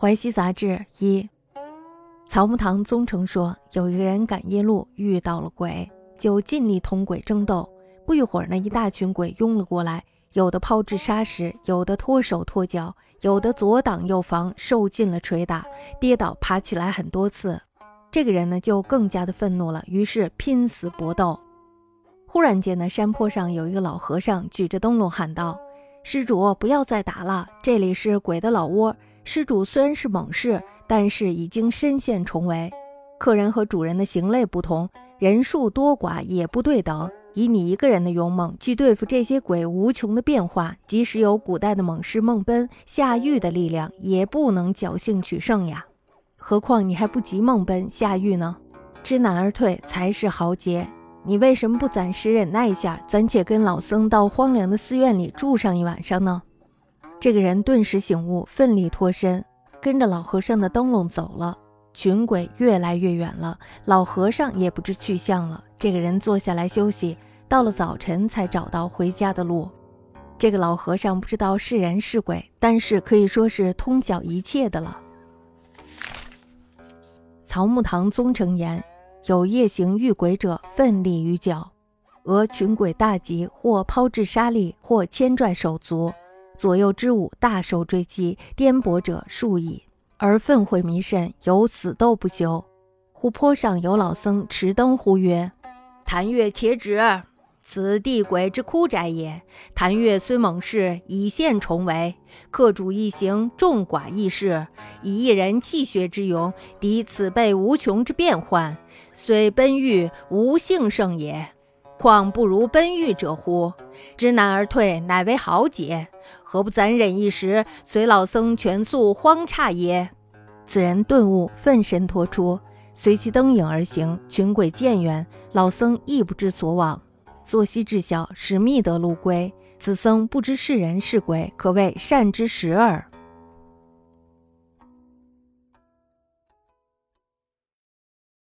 淮西杂志一，草木堂宗成说，有一个人赶夜路遇到了鬼，就尽力同鬼争斗。不一会儿呢，一大群鬼拥了过来，有的抛掷沙石，有的脱手脱脚，有的左挡右防，受尽了捶打，跌倒爬起来很多次。这个人呢，就更加的愤怒了，于是拼死搏斗。忽然间呢，山坡上有一个老和尚举着灯笼喊道：“施主，不要再打了，这里是鬼的老窝。”施主虽然是猛士，但是已经身陷重围。客人和主人的行类不同，人数多寡也不对等。以你一个人的勇猛去对付这些鬼无穷的变化，即使有古代的猛士孟奔、下狱的力量，也不能侥幸取胜呀。何况你还不及孟奔、下狱呢？知难而退才是豪杰。你为什么不暂时忍耐一下，暂且跟老僧到荒凉的寺院里住上一晚上呢？这个人顿时醒悟，奋力脱身，跟着老和尚的灯笼走了。群鬼越来越远了，老和尚也不知去向了。这个人坐下来休息，到了早晨才找到回家的路。这个老和尚不知道是人是鬼，但是可以说是通晓一切的了。曹木堂宗成言：有夜行遇鬼者，奋力于脚，俄群鬼大集，或抛掷沙砾，或牵拽手足。左右之舞，大受追击，颠簸者数矣，而愤悔弥甚，有死斗不休。湖泊上有老僧持灯呼曰：“谭月且止！此地鬼之枯宅也。谭月虽猛士，已现重围。客主一行，众寡异士，以一人气血之勇，敌此辈无穷之变幻，虽奔欲，无幸胜也。”况不如奔欲者乎？知难而退，乃为豪杰。何不暂忍一时，随老僧全速荒刹耶？此人顿悟，奋身脱出，随其灯影而行。群鬼渐远，老僧亦不知所往。作息至晓，使觅得路归。此僧不知是人是鬼，可谓善之时耳。